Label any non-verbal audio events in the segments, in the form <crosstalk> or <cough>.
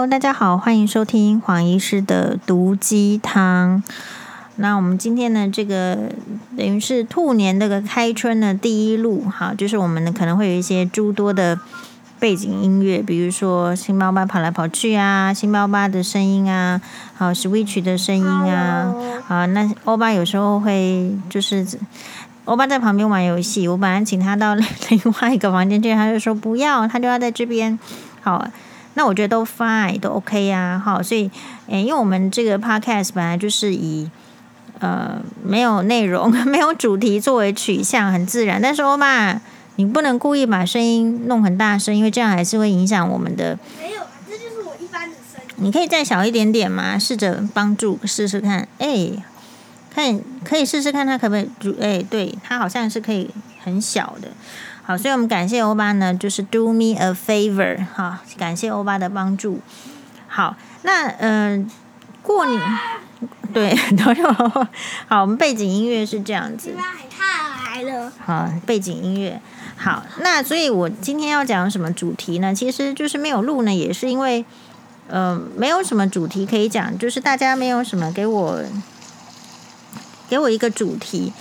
Hello，大家好，欢迎收听黄医师的毒鸡汤。那我们今天呢，这个等于是兔年这个开春的第一路，哈，就是我们呢可能会有一些诸多的背景音乐，比如说星巴巴跑来跑去啊，星巴巴的声音啊，好，Switch 的声音啊，啊，那欧巴有时候会就是欧巴在旁边玩游戏，我本来请他到另外一个房间去，他就说不要，他就要在这边，好。那我觉得都 fine，都 OK 呀，好，所以，诶，因为我们这个 podcast 本来就是以呃没有内容、<laughs> 没有主题作为取向，很自然。但是欧巴，你不能故意把声音弄很大声，因为这样还是会影响我们的。没有，这就是我一般的声音。你可以再小一点点嘛，试着帮助试试看，哎，看可以试试看，它可不可以？哎，对，它好像是可以很小的。好，所以我们感谢欧巴呢，就是 do me a favor 哈，感谢欧巴的帮助。好，那嗯、呃，过年对 <laughs> 都有。好，我们背景音乐是这样子。太来了。好，背景音乐。好，那所以我今天要讲什么主题呢？其实就是没有录呢，也是因为嗯、呃，没有什么主题可以讲，就是大家没有什么给我给我一个主题。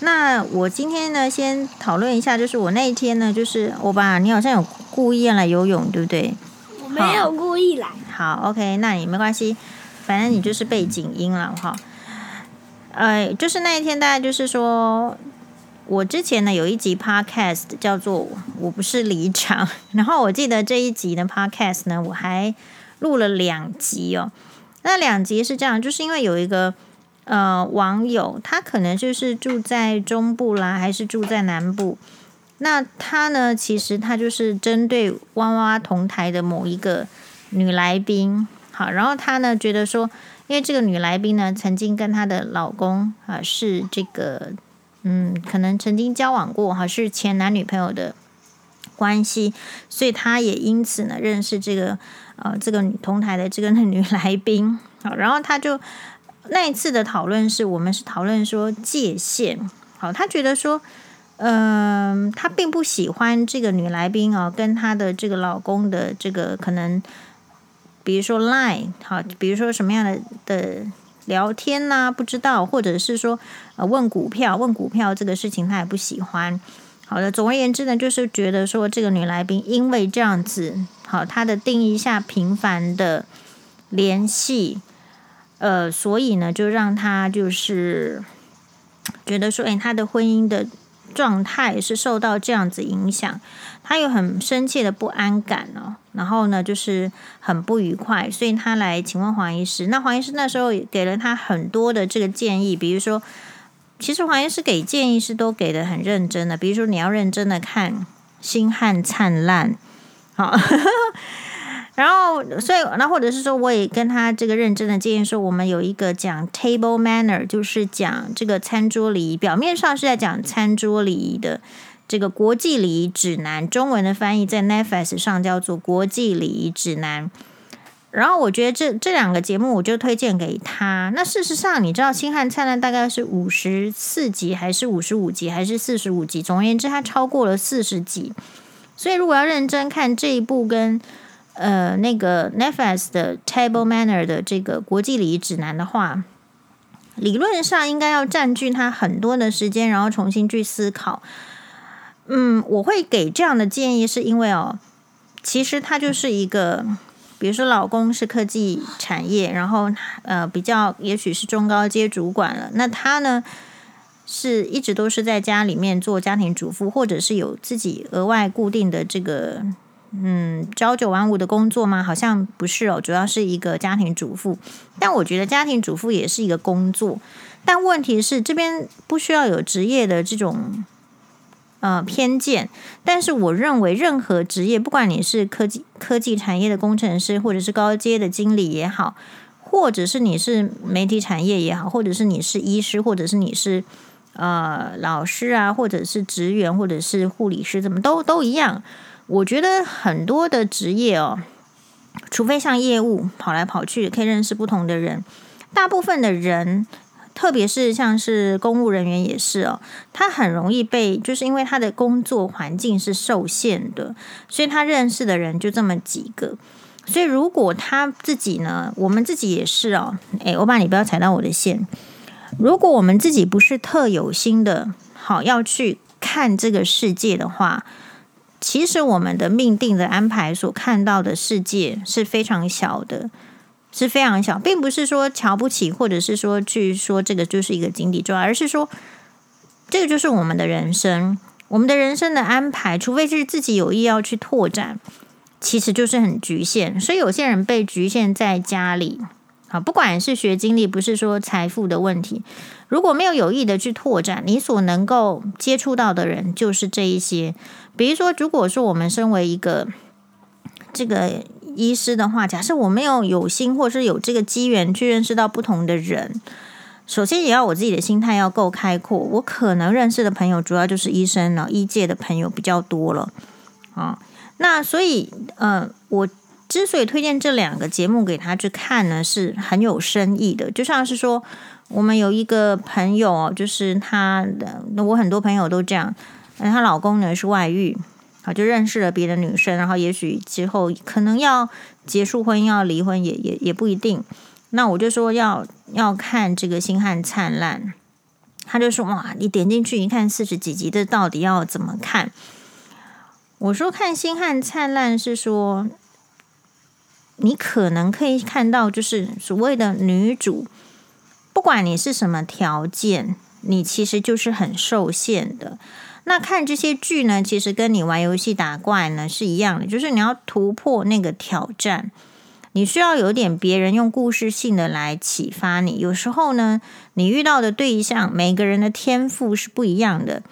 那我今天呢，先讨论一下，就是我那一天呢，就是欧巴，你好像有故意要来游泳，对不对？我没有故意来。好，，OK，那也没关系，反正你就是背景音了哈。呃，就是那一天，大概就是说，我之前呢有一集 Podcast 叫做《我不是离场》，然后我记得这一集的 Podcast 呢，我还录了两集哦。那两集是这样，就是因为有一个。呃，网友他可能就是住在中部啦，还是住在南部？那他呢，其实他就是针对哇哇同台的某一个女来宾，好，然后他呢觉得说，因为这个女来宾呢曾经跟她的老公啊是这个，嗯，可能曾经交往过哈，是前男女朋友的关系，所以他也因此呢认识这个呃这个同台的这个 <laughs> 女来宾，好，然后他就。那一次的讨论是我们是讨论说界限，好，他觉得说，嗯、他并不喜欢这个女来宾啊，跟她的这个老公的这个可能，比如说 Line，好，比如说什么样的的聊天呐、不知道，或者是说呃问股票，问股票这个事情他也不喜欢。好的，总而言之呢，就是觉得说这个女来宾因为这样子，好，她的定义下频繁的联系。呃，所以呢，就让他就是觉得说，哎，他的婚姻的状态是受到这样子影响，他有很深切的不安感哦，然后呢，就是很不愉快，所以他来请问黄医师。那黄医师那时候给了他很多的这个建议，比如说，其实黄医师给建议是都给的很认真的，比如说你要认真的看《星汉灿烂》，好。<laughs> 然后，所以那或者是说，我也跟他这个认真的建议说，我们有一个讲 table manner，就是讲这个餐桌礼仪，表面上是在讲餐桌礼仪的这个国际礼仪指南，中文的翻译在 Netflix 上叫做国际礼仪指南。然后我觉得这这两个节目我就推荐给他。那事实上，你知道《星汉灿烂》大概是五十四集，还是五十五集，还是四十五集？总而言之，它超过了四十集。所以如果要认真看这一部跟呃，那个 Netflix 的 Table Manner 的这个国际礼仪指南的话，理论上应该要占据他很多的时间，然后重新去思考。嗯，我会给这样的建议，是因为哦，其实他就是一个，比如说老公是科技产业，然后呃比较也许是中高阶主管了，那他呢是一直都是在家里面做家庭主妇，或者是有自己额外固定的这个。嗯，朝九晚五的工作吗？好像不是哦，主要是一个家庭主妇。但我觉得家庭主妇也是一个工作。但问题是，这边不需要有职业的这种呃偏见。但是我认为，任何职业，不管你是科技科技产业的工程师，或者是高阶的经理也好，或者是你是媒体产业也好，或者是你是医师，或者是你是呃老师啊，或者是职员，或者是护理师，怎么都都一样。我觉得很多的职业哦，除非像业务跑来跑去，可以认识不同的人，大部分的人，特别是像是公务人员也是哦，他很容易被，就是因为他的工作环境是受限的，所以他认识的人就这么几个，所以如果他自己呢，我们自己也是哦，诶，我把你不要踩到我的线。如果我们自己不是特有心的，好要去看这个世界的话，其实我们的命定的安排所看到的世界是非常小的，是非常小，并不是说瞧不起，或者是说去说这个就是一个井底之蛙，而是说这个就是我们的人生，我们的人生的安排，除非是自己有意要去拓展，其实就是很局限。所以有些人被局限在家里。不管是学经历，不是说财富的问题。如果没有有意的去拓展，你所能够接触到的人就是这一些。比如说，如果说我们身为一个这个医师的话，假设我没有有心，或是有这个机缘去认识到不同的人，首先也要我自己的心态要够开阔。我可能认识的朋友主要就是医生了，医界的朋友比较多了啊。那所以，呃，我。之所以推荐这两个节目给他去看呢，是很有深意的。就像是说，我们有一个朋友，就是他的，我很多朋友都这样，她老公呢是外遇，啊，就认识了别的女生，然后也许之后可能要结束婚姻，要离婚也也也不一定。那我就说要要看这个《星汉灿烂》，他就说哇，你点进去一看四十几集，这到底要怎么看？我说看《星汉灿烂》是说。你可能可以看到，就是所谓的女主，不管你是什么条件，你其实就是很受限的。那看这些剧呢，其实跟你玩游戏打怪呢是一样的，就是你要突破那个挑战，你需要有点别人用故事性的来启发你。有时候呢，你遇到的对象，每个人的天赋是不一样的。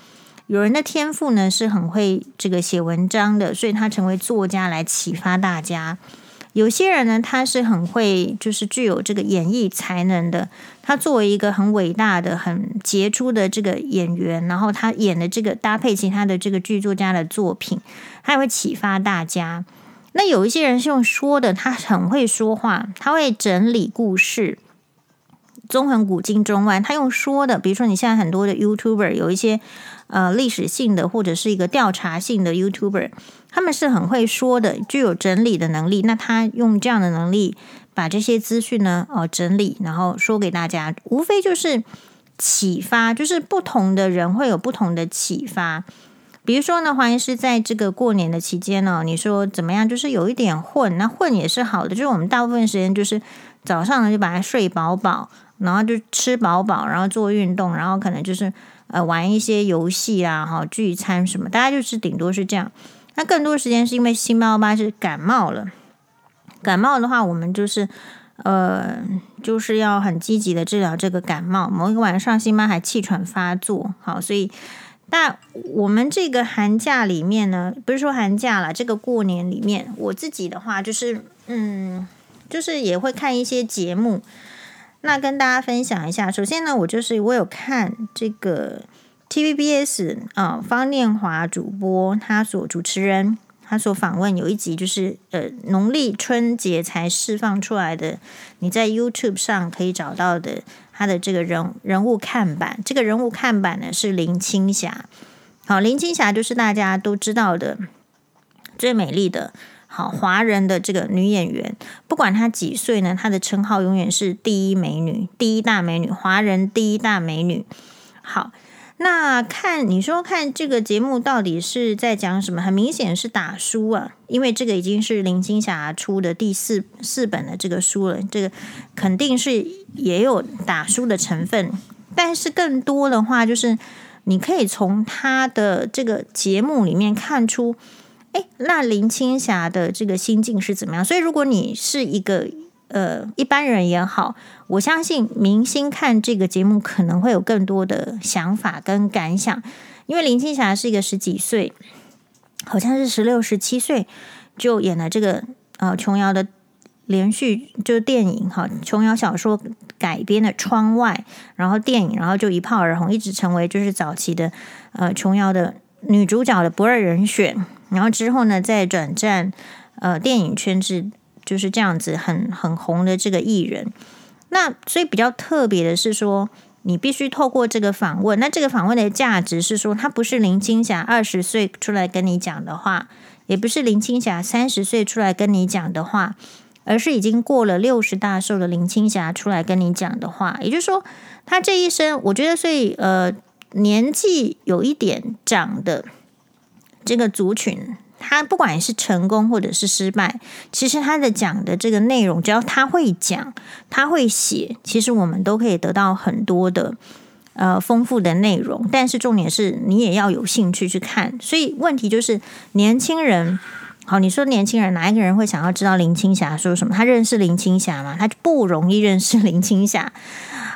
有人的天赋呢是很会这个写文章的，所以他成为作家来启发大家。有些人呢，他是很会，就是具有这个演绎才能的。他作为一个很伟大的、很杰出的这个演员，然后他演的这个搭配其他的这个剧作家的作品，他也会启发大家。那有一些人是用说的，他很会说话，他会整理故事，纵横古今中外，他用说的。比如说，你现在很多的 YouTuber 有一些呃历史性的或者是一个调查性的 YouTuber。他们是很会说的，具有整理的能力。那他用这样的能力把这些资讯呢，哦，整理，然后说给大家，无非就是启发，就是不同的人会有不同的启发。比如说呢，黄医师在这个过年的期间呢，你说怎么样？就是有一点混，那混也是好的。就是我们大部分时间就是早上呢就把它睡饱饱，然后就吃饱饱，然后做运动，然后可能就是呃玩一些游戏啊，哈，聚餐什么，大家就是顶多是这样。那更多时间是因为星妈妈是感冒了，感冒的话，我们就是呃，就是要很积极的治疗这个感冒。某一个晚上，星妈还气喘发作，好，所以但我们这个寒假里面呢，不是说寒假啦，这个过年里面，我自己的话就是嗯，就是也会看一些节目，那跟大家分享一下。首先呢，我就是我有看这个。TVBS 啊，方念华主播，他所主持人，他所访问有一集就是呃，农历春节才释放出来的，你在 YouTube 上可以找到的他的这个人人物看板。这个人物看板呢是林青霞，好，林青霞就是大家都知道的最美丽的，好华人的这个女演员。不管她几岁呢，她的称号永远是第一美女，第一大美女，华人第一大美女。好。那看你说看这个节目到底是在讲什么？很明显是打书啊，因为这个已经是林青霞出的第四四本的这个书了，这个肯定是也有打书的成分。但是更多的话，就是你可以从他的这个节目里面看出，哎，那林青霞的这个心境是怎么样？所以如果你是一个。呃，一般人也好，我相信明星看这个节目可能会有更多的想法跟感想，因为林青霞是一个十几岁，好像是十六、十七岁就演了这个呃琼瑶的连续就是电影哈，琼瑶小说改编的《窗外》，然后电影，然后就一炮而红，一直成为就是早期的呃琼瑶的女主角的不二人选，然后之后呢再转战呃电影圈子。就是这样子很很红的这个艺人，那所以比较特别的是说，你必须透过这个访问，那这个访问的价值是说，他不是林青霞二十岁出来跟你讲的话，也不是林青霞三十岁出来跟你讲的话，而是已经过了六十大寿的林青霞出来跟你讲的话。也就是说，他这一生，我觉得，所以呃，年纪有一点长的这个族群。他不管是成功或者是失败，其实他的讲的这个内容，只要他会讲，他会写，其实我们都可以得到很多的呃丰富的内容。但是重点是你也要有兴趣去看。所以问题就是年轻人，好，你说年轻人哪一个人会想要知道林青霞说什么？他认识林青霞吗？他不容易认识 <laughs> 林青霞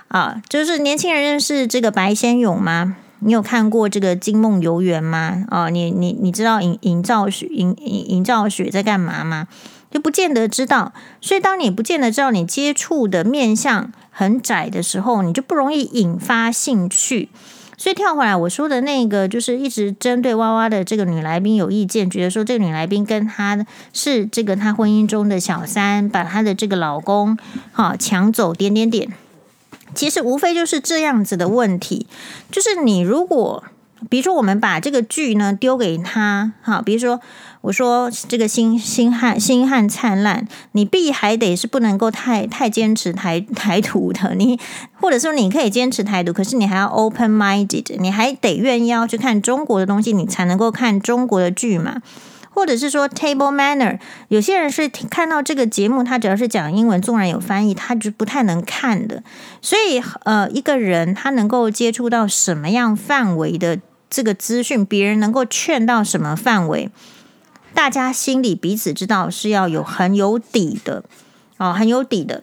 啊。就是年轻人认识这个白先勇吗？你有看过这个《金梦游园》吗？哦，你你你知道尹尹兆雪尹尹尹兆雪在干嘛吗？就不见得知道。所以当你不见得知道，你接触的面相很窄的时候，你就不容易引发兴趣。所以跳回来我说的那个，就是一直针对娃娃的这个女来宾有意见，觉得说这个女来宾跟她是这个她婚姻中的小三，把她的这个老公哈抢走，点点点。其实无非就是这样子的问题，就是你如果，比如说我们把这个剧呢丢给他，哈，比如说我说这个星星汉星汉灿烂，你必还得是不能够太太坚持台台独的，你或者说你可以坚持台独，可是你还要 open minded，你还得愿意要去看中国的东西，你才能够看中国的剧嘛。或者是说 table manner，有些人是看到这个节目，他只要是讲英文，纵然有翻译，他就不太能看的。所以，呃，一个人他能够接触到什么样范围的这个资讯，别人能够劝到什么范围，大家心里彼此知道是要有很有底的哦，很有底的。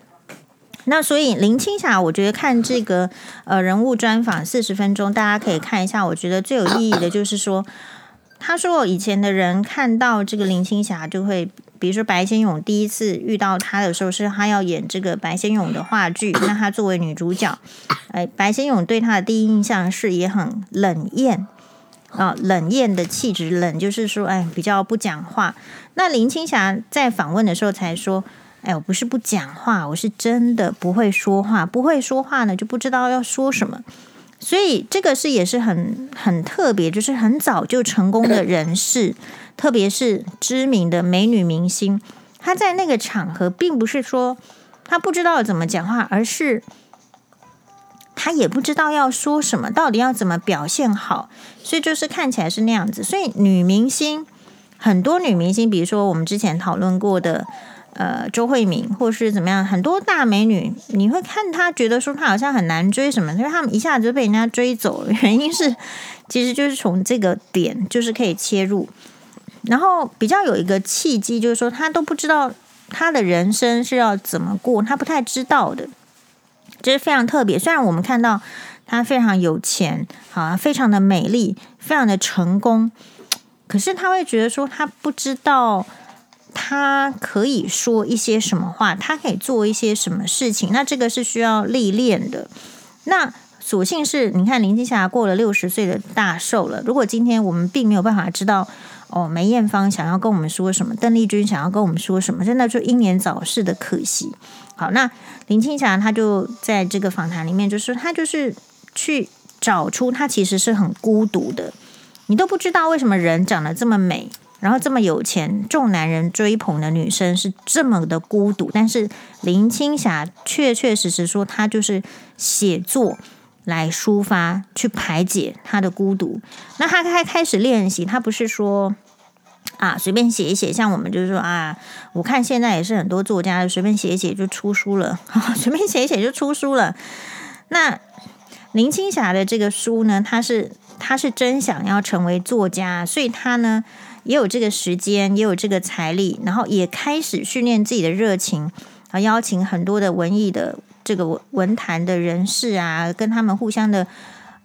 那所以林青霞，我觉得看这个呃人物专访四十分钟，大家可以看一下。我觉得最有意义的就是说。他说：“以前的人看到这个林青霞，就会比如说白先勇第一次遇到她的时候，是她要演这个白先勇的话剧，<coughs> 那她作为女主角，哎，白先勇对她的第一印象是也很冷艳啊，冷艳的气质，冷就是说，哎，比较不讲话。那林青霞在访问的时候才说，哎，我不是不讲话，我是真的不会说话，不会说话呢，就不知道要说什么。”所以这个是也是很很特别，就是很早就成功的人士，特别是知名的美女明星，她在那个场合，并不是说她不知道怎么讲话，而是她也不知道要说什么，到底要怎么表现好，所以就是看起来是那样子。所以女明星很多女明星，比如说我们之前讨论过的。呃，周慧敏或是怎么样，很多大美女，你会看她觉得说她好像很难追什么，因为她们一下子就被人家追走了。原因是，其实就是从这个点就是可以切入，然后比较有一个契机，就是说她都不知道她的人生是要怎么过，她不太知道的，这是非常特别。虽然我们看到她非常有钱，好啊，非常的美丽，非常的成功，可是她会觉得说她不知道。他可以说一些什么话？他可以做一些什么事情？那这个是需要历练的。那所幸是你看林青霞过了六十岁的大寿了。如果今天我们并没有办法知道哦，梅艳芳想要跟我们说什么，邓丽君想要跟我们说什么，真的就英年早逝的可惜。好，那林青霞她就在这个访谈里面就是，她就是去找出她其实是很孤独的。你都不知道为什么人长得这么美。然后这么有钱，众男人追捧的女生是这么的孤独，但是林青霞确确实实说，她就是写作来抒发，去排解她的孤独。那她开开始练习，她不是说啊随便写一写，像我们就是说啊，我看现在也是很多作家随便写一写就出书了，<laughs> 随便写一写就出书了。那林青霞的这个书呢，她是她是真想要成为作家，所以她呢。也有这个时间，也有这个财力，然后也开始训练自己的热情，啊，邀请很多的文艺的这个文坛的人士啊，跟他们互相的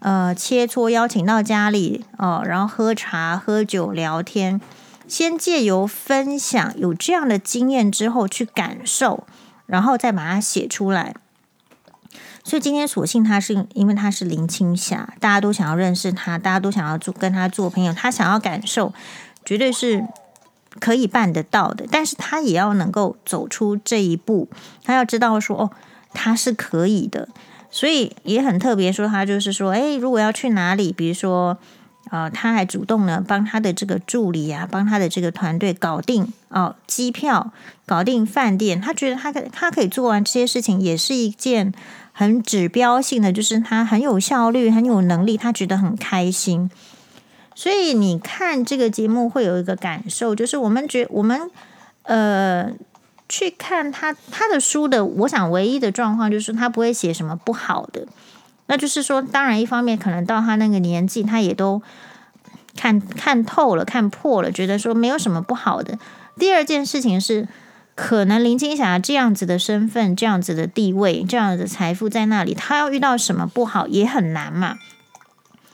呃切磋，邀请到家里哦，然后喝茶、喝酒、聊天，先借由分享有这样的经验之后去感受，然后再把它写出来。所以今天索性他是因为他是林青霞，大家都想要认识他，大家都想要做跟他做朋友，他想要感受。绝对是可以办得到的，但是他也要能够走出这一步，他要知道说哦，他是可以的，所以也很特别说他就是说，诶，如果要去哪里，比如说呃，他还主动呢帮他的这个助理啊，帮他的这个团队搞定哦机票，搞定饭店。他觉得他可他可以做完这些事情，也是一件很指标性的，就是他很有效率，很有能力，他觉得很开心。所以你看这个节目会有一个感受，就是我们觉我们呃去看他他的书的，我想唯一的状况就是他不会写什么不好的。那就是说，当然，一方面可能到他那个年纪，他也都看看透了、看破了，觉得说没有什么不好的。第二件事情是，可能林青霞这样子的身份、这样子的地位、这样子的财富在那里，他要遇到什么不好也很难嘛。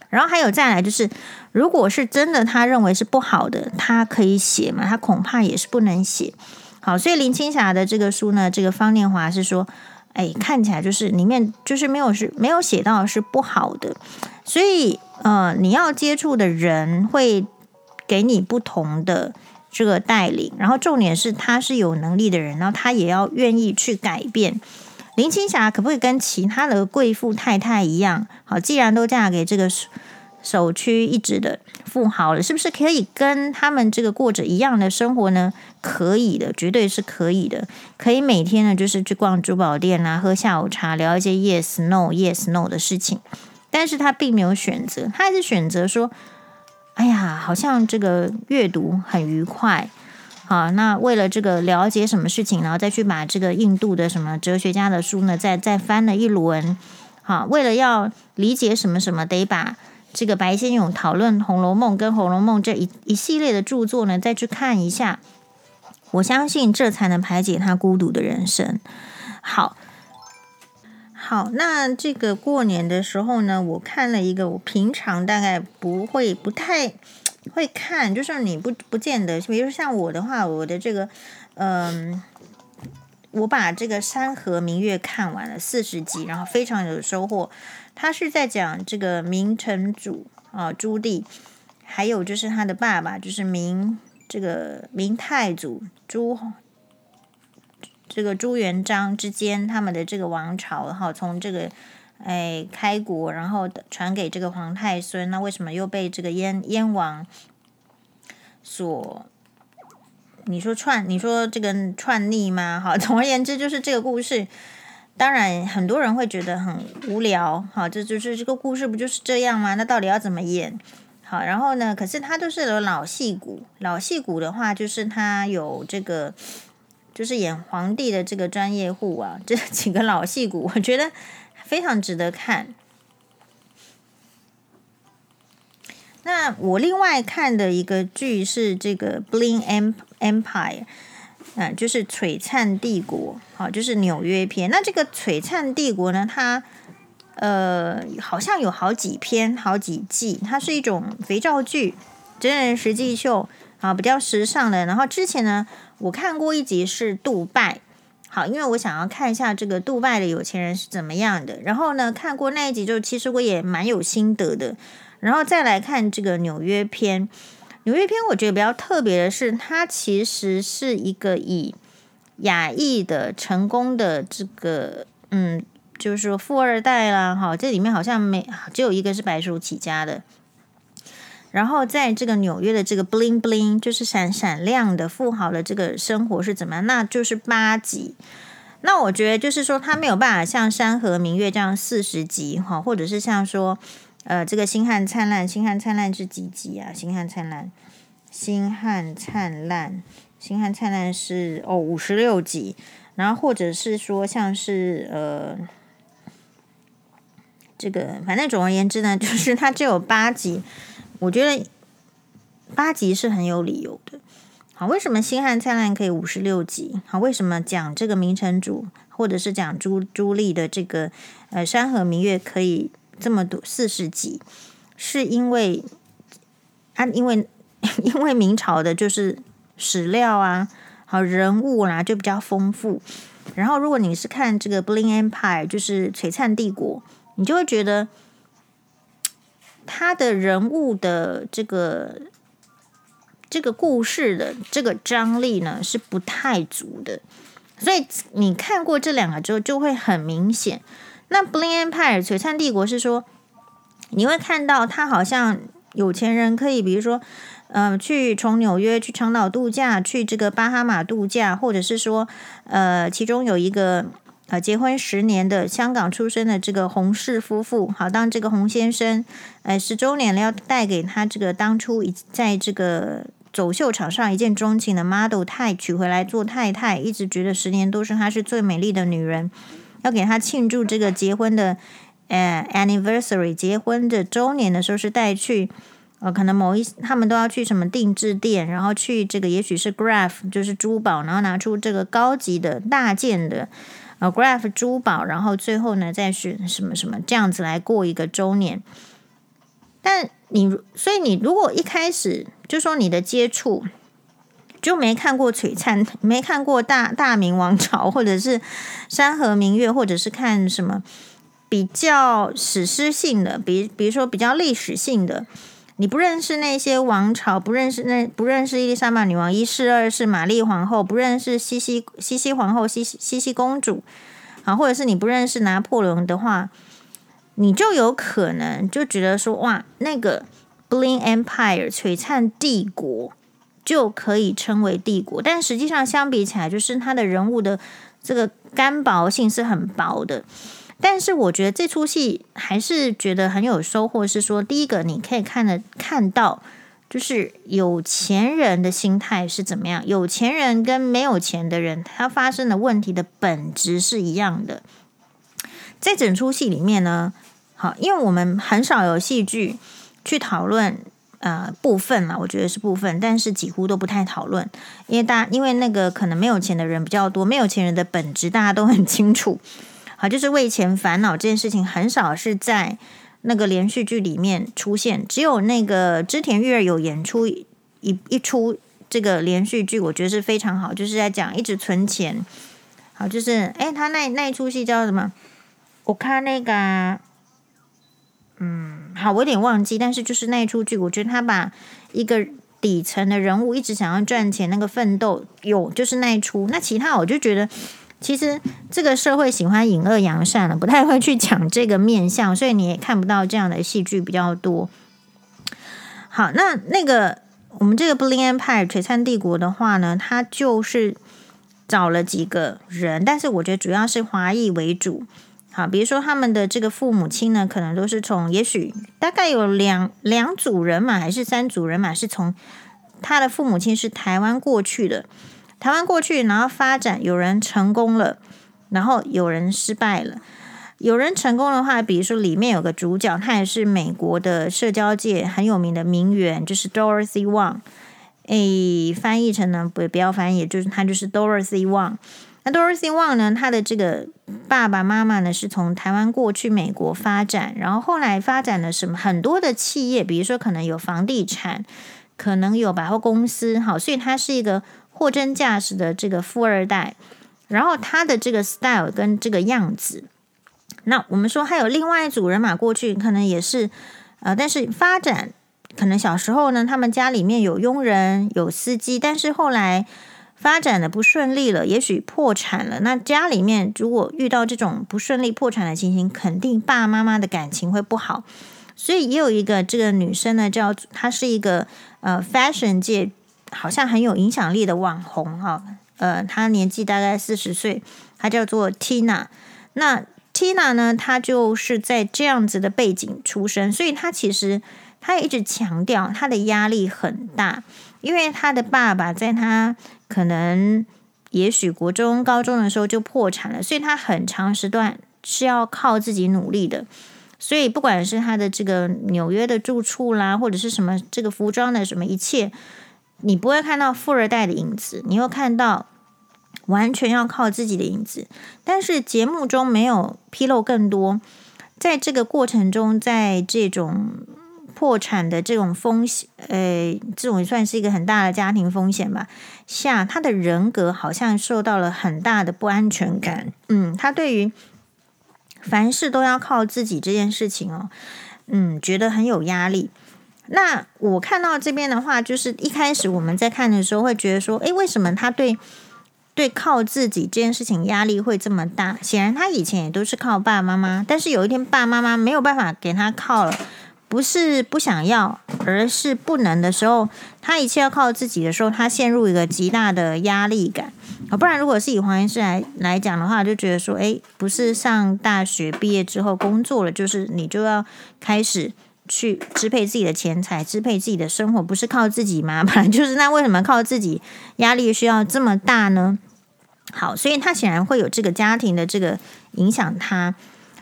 然后还有再来就是，如果是真的他认为是不好的，他可以写嘛？他恐怕也是不能写。好，所以林青霞的这个书呢，这个方念华是说。哎，看起来就是里面就是没有是没有写到是不好的，所以呃，你要接触的人会给你不同的这个带领，然后重点是他是有能力的人，然后他也要愿意去改变。林青霞可不可以跟其他的贵妇太太一样？好，既然都嫁给这个。首屈一指的富豪了，是不是可以跟他们这个过着一样的生活呢？可以的，绝对是可以的。可以每天呢，就是去逛珠宝店啊，喝下午茶，聊一些 yes no yes no 的事情。但是他并没有选择，他还是选择说：“哎呀，好像这个阅读很愉快。”好，那为了这个了解什么事情，然后再去把这个印度的什么哲学家的书呢，再再翻了一轮。好，为了要理解什么什么，得把。这个白先勇讨论《红楼梦》跟《红楼梦》这一一系列的著作呢，再去看一下，我相信这才能排解他孤独的人生。好，好，那这个过年的时候呢，我看了一个我平常大概不会、不太会看，就是你不不见得，比如说像我的话，我的这个，嗯，我把这个《山河明月》看完了四十集，然后非常有收获。他是在讲这个明成祖啊，朱棣，还有就是他的爸爸，就是明这个明太祖朱这个朱元璋之间他们的这个王朝然后，从这个哎开国，然后传给这个皇太孙，那为什么又被这个燕燕王所你说串？你说这个串逆吗？<laughs> 好，总而言之就是这个故事。当然，很多人会觉得很无聊，好，这就是这个故事不就是这样吗？那到底要怎么演？好，然后呢？可是他都是有老戏骨，老戏骨的话，就是他有这个，就是演皇帝的这个专业户啊，这几个老戏骨，我觉得非常值得看。那我另外看的一个剧是这个《Bling Empire》。嗯，就是《璀璨帝国》好，就是纽约篇。那这个《璀璨帝国》呢，它呃好像有好几篇、好几季，它是一种肥皂剧、真人实境秀啊，比较时尚的。然后之前呢，我看过一集是杜拜，好，因为我想要看一下这个杜拜的有钱人是怎么样的。然后呢，看过那一集就其实我也蛮有心得的。然后再来看这个纽约篇。纽约篇我觉得比较特别的是，它其实是一个以亚裔的成功的这个，嗯，就是说富二代啦，哈，这里面好像没只有一个是白手起家的。然后在这个纽约的这个 bling bling，就是闪闪亮的富豪的这个生活是怎么样？那就是八集。那我觉得就是说，他没有办法像《山河明月》这样四十集，哈，或者是像说。呃，这个《星汉灿烂》，《星汉灿烂》是几集啊？《星汉灿烂》，《星汉灿烂》，《星汉灿烂》是哦五十六集，然后或者是说像是呃，这个反正总而言之呢，<laughs> 就是它只有八集，我觉得八集是很有理由的。好，为什么《星汉灿烂》可以五十六集？好，为什么讲这个明成祖，或者是讲朱朱棣的这个呃《山河明月》可以？这么多四十集，是因为啊，因为 <laughs> 因为明朝的就是史料啊，好人物啦、啊，就比较丰富。然后，如果你是看这个《Bling Empire》，就是璀璨帝国，你就会觉得他的人物的这个这个故事的这个张力呢是不太足的。所以你看过这两个之后，就会很明显。那《Bling Empire》璀璨帝国是说，你会看到他好像有钱人可以，比如说，呃，去从纽约去长岛度假，去这个巴哈马度假，或者是说，呃，其中有一个呃结婚十年的香港出生的这个洪氏夫妇，好，当这个洪先生，呃，十周年了，要带给他这个当初在这个走秀场上一见钟情的 model 太娶回来做太太，一直觉得十年都是她是最美丽的女人，要给他庆祝这个结婚的。呃，anniversary 结婚的周年的时候是带去，呃，可能某一他们都要去什么定制店，然后去这个也许是 Graff 就是珠宝，然后拿出这个高级的大件的呃 Graff 珠宝，然后最后呢再选什么什么这样子来过一个周年。但你所以你如果一开始就说你的接触就没看过璀璨，没看过大大明王朝，或者是山河明月，或者是看什么。比较史诗性的，比比如说比较历史性的，你不认识那些王朝，不认识那不认识伊丽莎白女王一世、二世、玛丽皇后，不认识西西西西皇后、西西西西公主，啊，或者是你不认识拿破仑的话，你就有可能就觉得说，哇，那个 Bling Empire 璀璨帝国就可以称为帝国，但实际上相比起来，就是他的人物的这个干薄性是很薄的。但是我觉得这出戏还是觉得很有收获，是说第一个你可以看得看到，就是有钱人的心态是怎么样，有钱人跟没有钱的人他发生的问题的本质是一样的。在整出戏里面呢，好，因为我们很少有戏剧去讨论呃部分嘛，我觉得是部分，但是几乎都不太讨论，因为大因为那个可能没有钱的人比较多，没有钱人的本质大家都很清楚。好，就是为钱烦恼这件事情很少是在那个连续剧里面出现，只有那个织田裕二有演出一一出这个连续剧，我觉得是非常好，就是在讲一直存钱。好，就是诶，他那那一出戏叫什么？我看那个，嗯，好，我有点忘记，但是就是那一出剧，我觉得他把一个底层的人物一直想要赚钱那个奋斗，有就是那一出，那其他我就觉得。其实这个社会喜欢隐恶扬善了，不太会去讲这个面相，所以你也看不到这样的戏剧比较多。好，那那个我们这个 Bling Empire 璀璨帝国的话呢，它就是找了几个人，但是我觉得主要是华裔为主。好，比如说他们的这个父母亲呢，可能都是从，也许大概有两两组人马，还是三组人马，是从他的父母亲是台湾过去的。台湾过去，然后发展，有人成功了，然后有人失败了。有人成功的话，比如说里面有个主角，他也是美国的社交界很有名的名媛，就是 Dorothy Wang。诶，翻译成呢，不不要翻译，就是他就是 Dorothy Wang。那 Dorothy Wang 呢，他的这个爸爸妈妈呢是从台湾过去美国发展，然后后来发展了什么很多的企业，比如说可能有房地产，可能有百货公司，好，所以他是一个。货真价实的这个富二代，然后他的这个 style 跟这个样子，那我们说还有另外一组人马过去，可能也是呃，但是发展可能小时候呢，他们家里面有佣人有司机，但是后来发展的不顺利了，也许破产了。那家里面如果遇到这种不顺利破产的情形，肯定爸爸妈妈的感情会不好。所以也有一个这个女生呢，叫她是一个呃 fashion 界。好像很有影响力的网红哈，呃，她年纪大概四十岁，她叫做 Tina。那 Tina 呢，她就是在这样子的背景出身，所以她其实她也一直强调她的压力很大，因为她的爸爸在她可能也许国中、高中的时候就破产了，所以他很长时段是要靠自己努力的。所以不管是他的这个纽约的住处啦，或者是什么这个服装的什么一切。你不会看到富二代的影子，你会看到完全要靠自己的影子。但是节目中没有披露更多，在这个过程中，在这种破产的这种风险，呃，这种算是一个很大的家庭风险吧。下他的人格好像受到了很大的不安全感。嗯，他对于凡事都要靠自己这件事情哦，嗯，觉得很有压力。那我看到这边的话，就是一开始我们在看的时候会觉得说，诶，为什么他对对靠自己这件事情压力会这么大？显然他以前也都是靠爸爸妈妈，但是有一天爸爸妈妈没有办法给他靠了，不是不想要，而是不能的时候，他一切要靠自己的时候，他陷入一个极大的压力感啊。不然，如果是以黄医师来来讲的话，就觉得说，诶，不是上大学毕业之后工作了，就是你就要开始去支配自己的钱财，支配自己的生活，不是靠自己吗？<laughs> 本来就是，那为什么靠自己压力需要这么大呢？好，所以他显然会有这个家庭的这个影响他。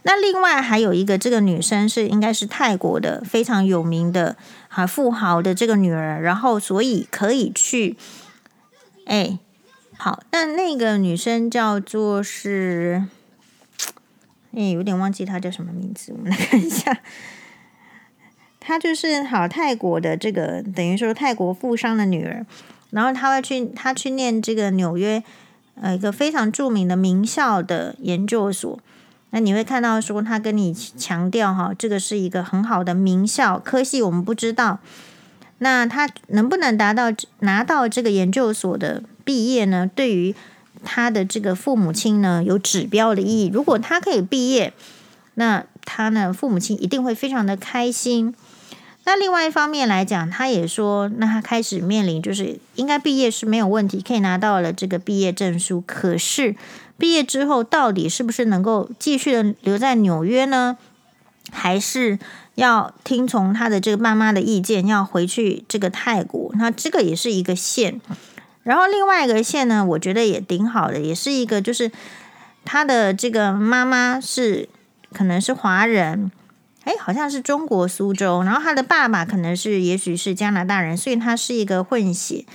那另外还有一个，这个女生是应该是泰国的非常有名的啊富豪的这个女儿，然后所以可以去，哎，好，那那个女生叫做是，哎，有点忘记她叫什么名字，我们来看一下，她就是好泰国的这个等于说泰国富商的女儿，然后她会去她去念这个纽约呃一个非常著名的名校的研究所。那你会看到说，他跟你强调哈，这个是一个很好的名校科系，我们不知道。那他能不能达到拿到这个研究所的毕业呢？对于他的这个父母亲呢，有指标的意义。如果他可以毕业，那他呢，父母亲一定会非常的开心。那另外一方面来讲，他也说，那他开始面临就是应该毕业是没有问题，可以拿到了这个毕业证书，可是。毕业之后，到底是不是能够继续的留在纽约呢？还是要听从他的这个爸妈的意见，要回去这个泰国？那这个也是一个线。然后另外一个线呢，我觉得也挺好的，也是一个就是他的这个妈妈是可能是华人，诶，好像是中国苏州，然后他的爸爸可能是也许是加拿大人，所以他是一个混血。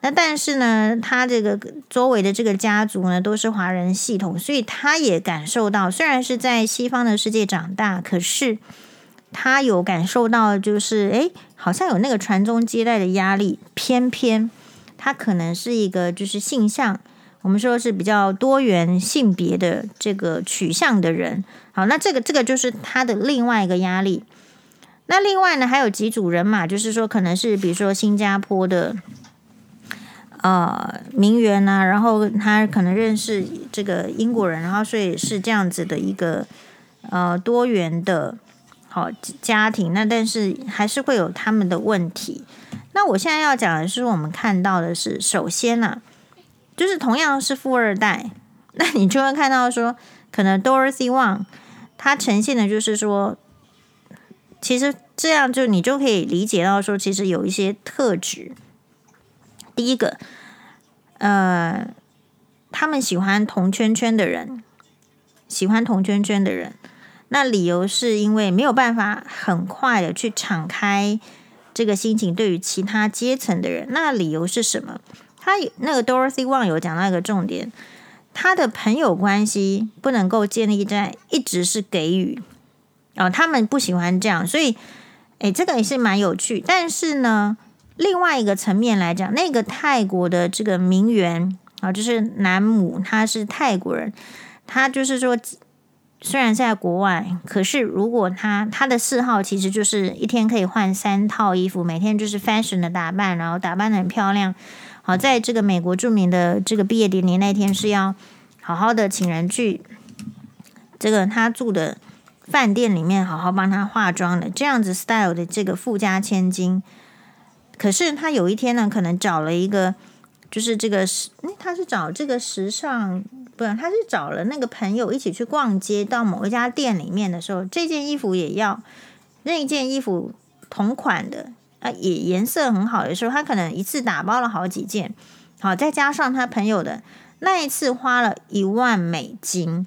那但是呢，他这个周围的这个家族呢，都是华人系统，所以他也感受到，虽然是在西方的世界长大，可是他有感受到，就是诶，好像有那个传宗接代的压力。偏偏他可能是一个就是性向，我们说是比较多元性别的这个取向的人。好，那这个这个就是他的另外一个压力。那另外呢，还有几组人马，就是说可能是比如说新加坡的。呃，名媛呐、然后他可能认识这个英国人，然后所以是这样子的一个呃多元的好家庭。那但是还是会有他们的问题。那我现在要讲的是，我们看到的是，首先呢、就是同样是富二代，那你就会看到说，可能 Dorothy Wang 他呈现的就是说，其实这样就你就可以理解到说，其实有一些特质。第一个，呃，他们喜欢同圈圈的人，喜欢同圈圈的人。那理由是因为没有办法很快的去敞开这个心情，对于其他阶层的人。那理由是什么？他那个 Dorothy Wang 有讲到一个重点，他的朋友关系不能够建立在一直是给予，哦，他们不喜欢这样，所以，诶，这个也是蛮有趣。但是呢，另外一个层面来讲，那个泰国的这个名媛啊，就是男母，他是泰国人，他就是说，虽然在国外，可是如果他他的嗜好其实就是一天可以换三套衣服，每天就是 fashion 的打扮，然后打扮得很漂亮。好，在这个美国著名的这个毕业典礼那天是要好好的请人去这个他住的饭店里面好好帮他化妆的，这样子 style 的这个富家千金。可是他有一天呢，可能找了一个，就是这个时，他是找这个时尚，不是，他是找了那个朋友一起去逛街，到某一家店里面的时候，这件衣服也要，那一件衣服同款的啊，也颜色很好的时候，他可能一次打包了好几件，好，再加上他朋友的那一次花了一万美金，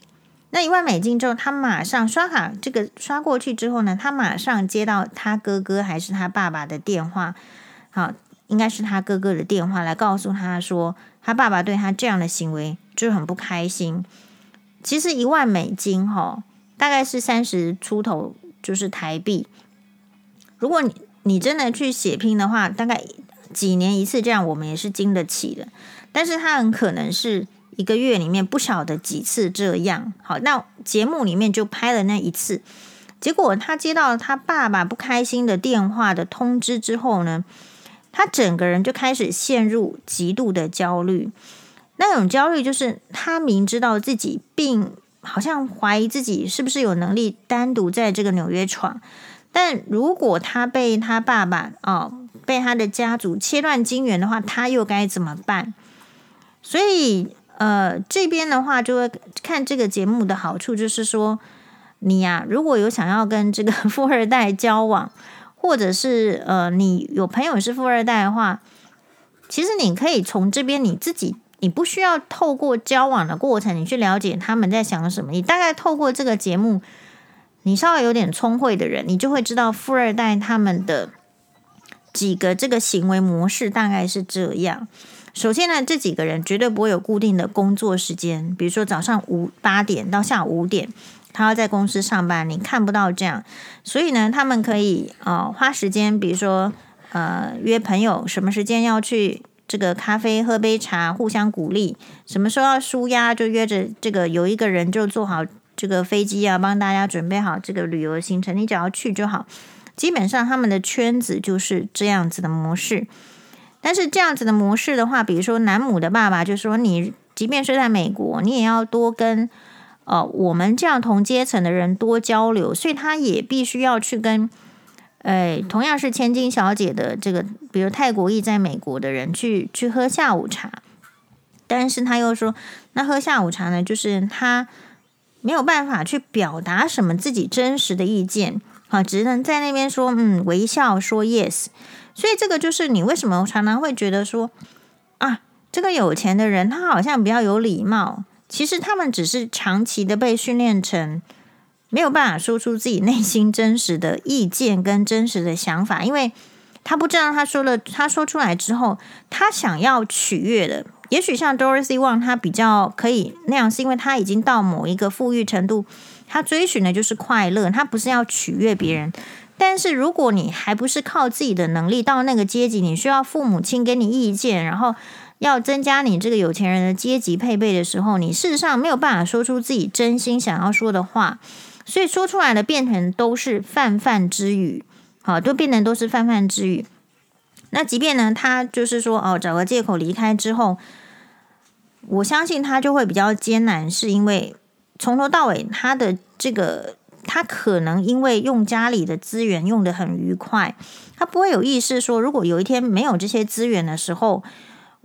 那一万美金之后，他马上刷卡，这个刷过去之后呢，他马上接到他哥哥还是他爸爸的电话。好，应该是他哥哥的电话来告诉他说，他爸爸对他这样的行为就是很不开心。其实一万美金哈，大概是三十出头，就是台币。如果你你真的去血拼的话，大概几年一次这样，我们也是经得起的。但是他很可能是一个月里面不晓得几次这样。好，那节目里面就拍了那一次，结果他接到他爸爸不开心的电话的通知之后呢，他整个人就开始陷入极度的焦虑，那种焦虑就是他明知道自己并好像怀疑自己是不是有能力单独在这个纽约闯，但如果他被他爸爸哦，被他的家族切断经缘的话，他又该怎么办？所以呃，这边的话就会看这个节目的好处，就是说你呀、啊，如果有想要跟这个 <laughs> 富二代交往，或者是呃，你有朋友是富二代的话，其实你可以从这边你自己，你不需要透过交往的过程，你去了解他们在想什么，你大概透过这个节目。你稍微有点聪慧的人，你就会知道富二代他们的几个这个行为模式大概是这样。首先呢，这几个人绝对不会有固定的工作时间，比如说早上五八点到下午五点，他要在公司上班，你看不到这样。所以呢，他们可以呃花时间，比如说呃约朋友，什么时间要去这个咖啡喝杯茶，互相鼓励。什么时候要舒压，就约着这个有一个人就做好。这个飞机啊，帮大家准备好这个旅游行程，你只要去就好。基本上他们的圈子就是这样子的模式。但是这样子的模式的话，比如说南母的爸爸就说：“你即便是在美国，你也要多跟呃我们这样同阶层的人多交流。”所以他也必须要去跟哎同样是千金小姐的这个，比如泰国裔在美国的人去去喝下午茶。但是他又说：“那喝下午茶呢，就是他。”没有办法去表达什么自己真实的意见，啊，只能在那边说嗯，微笑说 yes。所以这个就是你为什么常常会觉得说啊，这个有钱的人他好像比较有礼貌，其实他们只是长期的被训练成没有办法说出自己内心真实的意见跟真实的想法，因为他不知道他说了，他说出来之后，他想要取悦的。也许像 Dorothy Wang，他比较可以那样，是因为他已经到某一个富裕程度，他追寻的就是快乐，他不是要取悦别人。但是如果你还不是靠自己的能力到那个阶级，你需要父母亲给你意见，然后要增加你这个有钱人的阶级配备的时候，你事实上没有办法说出自己真心想要说的话，所以说出来的变成都是泛泛之语，好，都变成都是泛泛之语。那即便呢，他就是说哦，找个借口离开之后。我相信他就会比较艰难，是因为从头到尾他的这个，他可能因为用家里的资源用得很愉快，他不会有意识说，如果有一天没有这些资源的时候，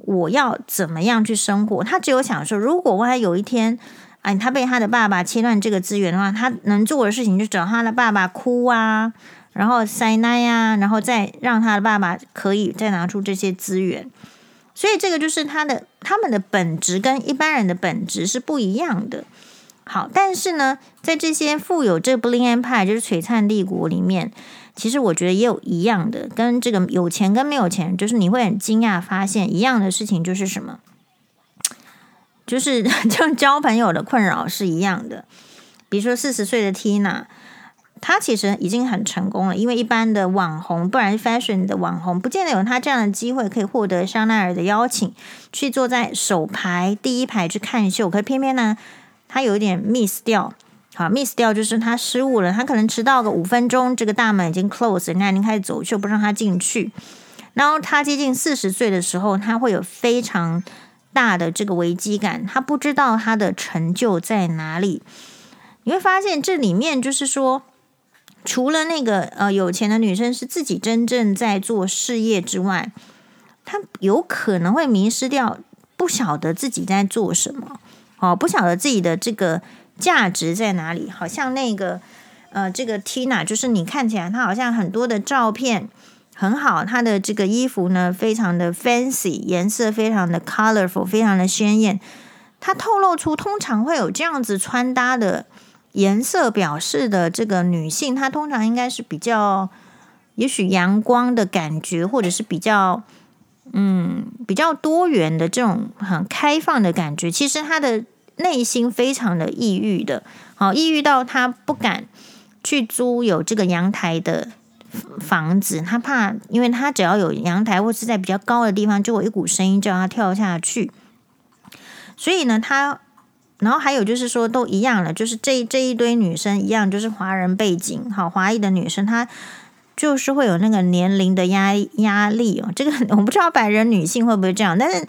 我要怎么样去生活？他只有想说，如果万一有一天，哎，他被他的爸爸切断这个资源的话，他能做的事情就找他的爸爸哭啊，然后塞奶呀，然后再让他的爸爸可以再拿出这些资源。所以这个就是他的他们的本质跟一般人的本质是不一样的。好，但是呢，在这些富有这 Bling Empire 就是璀璨帝国里面，其实我觉得也有一样的，跟这个有钱跟没有钱，就是你会很惊讶发现一样的事情，就是什么？就是 <laughs> 就交朋友的困扰是一样的。比如说四十岁的 Tina。她其实已经很成功了，因为一般的网红，不然 fashion 的网红，不见得有她这样的机会可以获得香奈儿的邀请，去坐在首排第一排去看秀。可偏偏呢，她有一点 miss 掉，好 miss 掉就是他失误了，他可能迟到个五分钟，这个大门已经 close，人家已经开始走秀，不让他进去。然后他接近四十岁的时候，他会有非常大的这个危机感，他不知道他的成就在哪里。你会发现这里面就是说。除了那个呃有钱的女生是自己真正在做事业之外，她有可能会迷失掉，不晓得自己在做什么，哦，不晓得自己的这个价值在哪里。好像那个呃这个 Tina，就是你看起来她好像很多的照片很好，她的这个衣服呢非常的 fancy，颜色非常的 colorful，非常的鲜艳。她透露出通常会有这样子穿搭的。颜色表示的这个女性，她通常应该是比较，也许阳光的感觉，或者是比较，嗯，比较多元的这种很开放的感觉。其实她的内心非常的抑郁的，好，抑郁到她不敢去租有这个阳台的房子，她怕，因为她只要有阳台或是在比较高的地方，就有一股声音叫她跳下去。所以呢，她。然后还有就是说，都一样了，就是这这一堆女生一样，就是华人背景，好，华裔的女生，她就是会有那个年龄的压压力哦。这个我不知道白人女性会不会这样，但是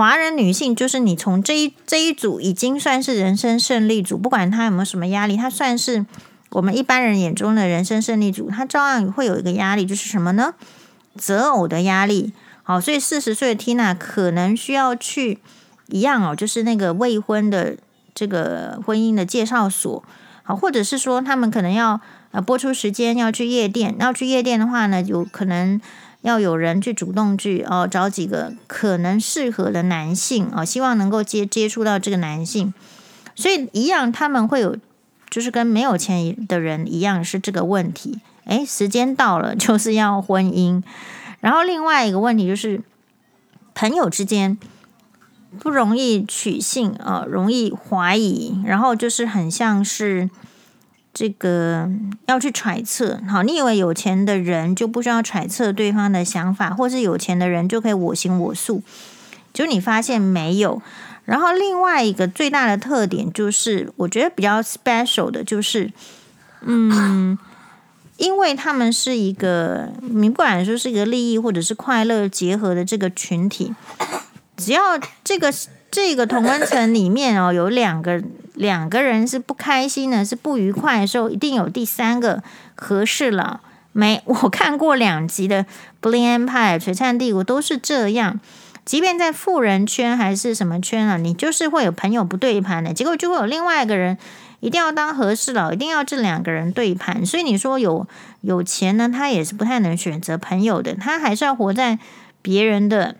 华人女性就是你从这一这一组已经算是人生胜利组，不管她有没有什么压力，她算是我们一般人眼中的人生胜利组，她照样会有一个压力，就是什么呢？择偶的压力。好，所以四十岁的 Tina 可能需要去一样哦，就是那个未婚的这个婚姻的介绍所，好，或者是说他们可能要呃播出时间要去夜店，要去夜店的话呢，有可能要有人去主动去哦找几个可能适合的男性啊，希望能够接接触到这个男性，所以一样他们会有，就是跟没有钱的人一样是这个问题，诶，时间到了就是要婚姻。然后另外一个问题就是，朋友之间不容易取信啊，容易怀疑，然后就是很像是这个要去揣测。好，你以为有钱的人就不需要揣测对方的想法，或是有钱的人就可以我行我素？就你发现没有？然后另外一个最大的特点就是，我觉得比较 special 的就是，嗯。因为他们是一个，你不管说是一个利益或者是快乐结合的这个群体，只要这个这个同温层里面哦有两个两个人是不开心的，是不愉快的时候，一定有第三个合适了。没，我看过两集的《Bling Empire》璀璨帝国都是这样，即便在富人圈还是什么圈啊，你就是会有朋友不对盘的，结果就会有另外一个人。一定要当和事佬，一定要这两个人对盘。所以你说有有钱呢，他也是不太能选择朋友的，他还是要活在别人的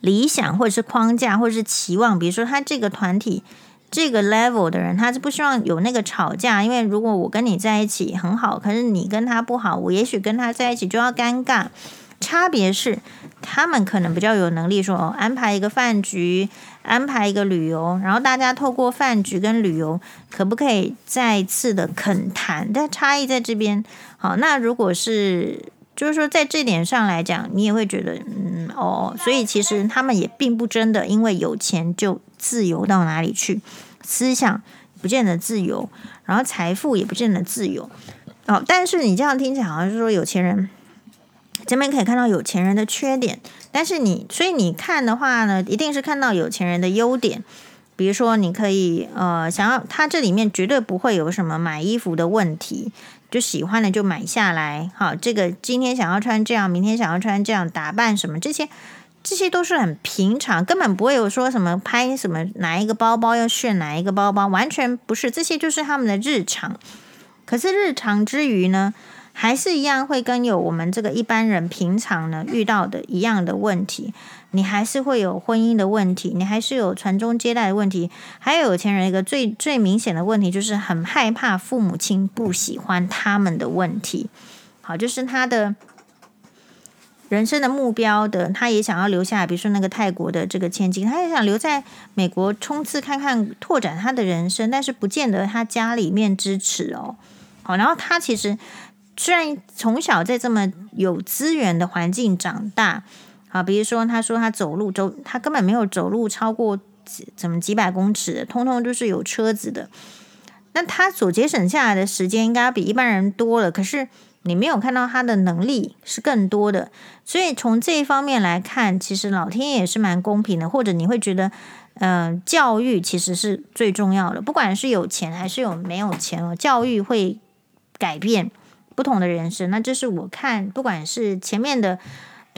理想或者是框架或者是期望。比如说他这个团体这个 level 的人，他是不希望有那个吵架，因为如果我跟你在一起很好，可是你跟他不好，我也许跟他在一起就要尴尬。差别是，他们可能比较有能力说，哦，安排一个饭局，安排一个旅游，然后大家透过饭局跟旅游，可不可以再次的恳谈？但差异在这边。好，那如果是，就是说在这点上来讲，你也会觉得，嗯，哦，所以其实他们也并不真的因为有钱就自由到哪里去，思想不见得自由，然后财富也不见得自由。哦，但是你这样听起来好像是说有钱人。这边可以看到有钱人的缺点，但是你所以你看的话呢，一定是看到有钱人的优点。比如说，你可以呃想要他这里面绝对不会有什么买衣服的问题，就喜欢的就买下来。好，这个今天想要穿这样，明天想要穿这样，打扮什么这些，这些都是很平常，根本不会有说什么拍什么哪一个包包要炫哪一个包包，完全不是，这些就是他们的日常。可是日常之余呢，还是一样会跟有我们这个一般人平常呢遇到的一样的问题，你还是会有婚姻的问题，你还是有传宗接代的问题，还有有钱人一个最最明显的问题就是很害怕父母亲不喜欢他们的问题。好，就是他的人生的目标的，他也想要留下，比如说那个泰国的这个千金，他也想留在美国冲刺看看，拓展他的人生，但是不见得他家里面支持哦。好，然后他其实。虽然从小在这么有资源的环境长大，啊，比如说他说他走路走，他根本没有走路超过怎么几百公尺，通通都是有车子的。那他所节省下来的时间应该比一般人多了，可是你没有看到他的能力是更多的。所以从这一方面来看，其实老天爷也是蛮公平的。或者你会觉得，嗯、教育其实是最重要的，不管是有钱还是有没有钱哦，教育会改变。不同的人生，那这是我看，不管是前面的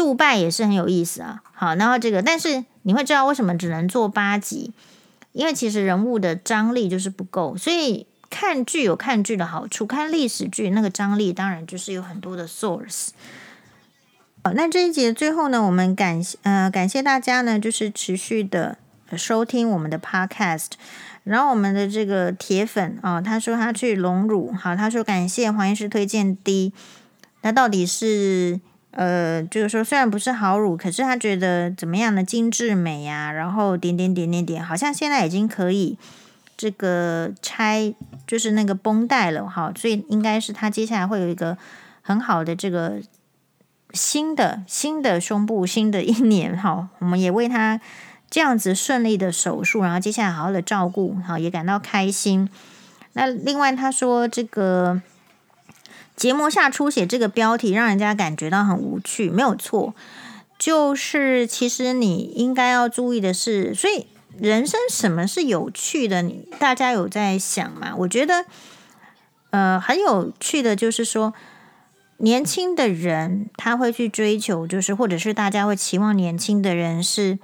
杜拜也是很有意思啊。好，然后这个，但是你会知道为什么只能做八集，因为其实人物的张力就是不够，所以看剧有看剧的好处，看历史剧那个张力当然就是有很多的 source。好，那这一节最后呢，我们感谢呃感谢大家呢，就是持续的收听我们的 podcast。然后我们的这个铁粉啊、他说他去隆乳，好，他说感谢黄医师推荐 D，那到底是呃，就是说虽然不是好乳，可是他觉得怎么样的精致美呀、然后点点点点点，好像现在已经可以这个拆，就是那个绷带了，哈，所以应该是他接下来会有一个很好的这个新的新的胸部，新的一年，哈，我们也为他。这样子顺利的手术，然后接下来好好的照顾，好，也感到开心。那另外他说，这个结膜下出血这个标题让人家感觉到很无趣，没有错，就是其实你应该要注意的是，所以人生什么是有趣的？你大家有在想吗？我觉得，呃，很有趣的就是说，年轻的人他会去追求，就是或者是大家会期望年轻的人是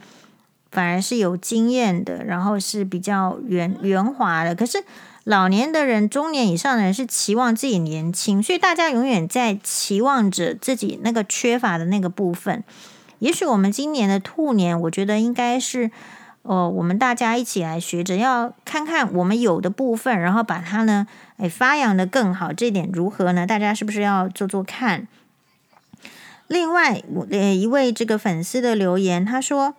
反而是有经验的，然后是比较圆圆滑的。可是老年的人、中年以上的人是期望自己年轻，所以大家永远在期望着自己那个缺乏的那个部分。也许我们今年的兔年，我觉得应该是。哦，我们大家一起来学着，要看看我们有的部分，然后把它呢，哎，发扬得更好。这点如何呢？大家是不是要做做看？另外，我呃一位这个粉丝的留言，他说：“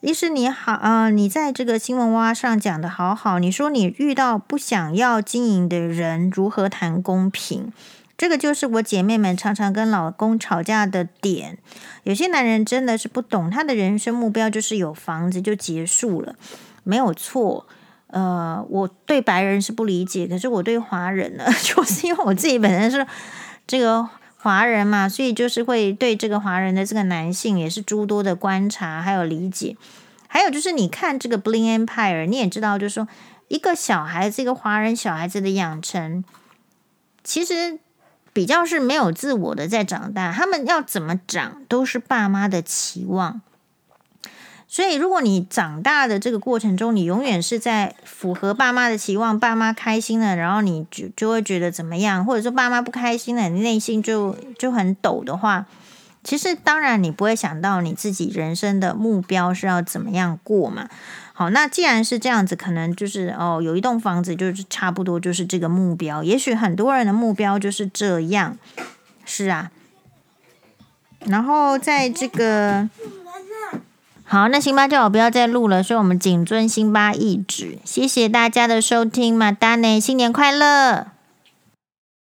医师你好，啊、呃，你在这个新闻哇上讲的好好，你说你遇到不想要经营的人，如何谈公平？”这个就是我姐妹们常常跟老公吵架的点。有些男人真的是不懂，他的人生目标就是有房子就结束了，没有错。呃，我对白人是不理解，可是我对华人呢，<laughs> 就是因为我自己本身是这个华人嘛，所以就是会对这个华人的这个男性也是诸多的观察还有理解。还有就是你看这个《Bling Empire》，你也知道，就是说一个小孩子，一个华人小孩子的养成，其实。比较是没有自我的在长大，他们要怎么长都是爸妈的期望。所以，如果你长大的这个过程中，你永远是在符合爸妈的期望，爸妈开心了，然后你就就会觉得怎么样，或者说爸妈不开心了，你内心就就很抖的话，其实当然你不会想到你自己人生的目标是要怎么样过嘛。好，那既然是这样子，可能就是哦，有一栋房子，就是差不多就是这个目标。也许很多人的目标就是这样，是啊。然后在这个，好，那辛巴叫我不要再录了，所以我们谨遵辛巴意志。谢谢大家的收听，马达内，新年快乐。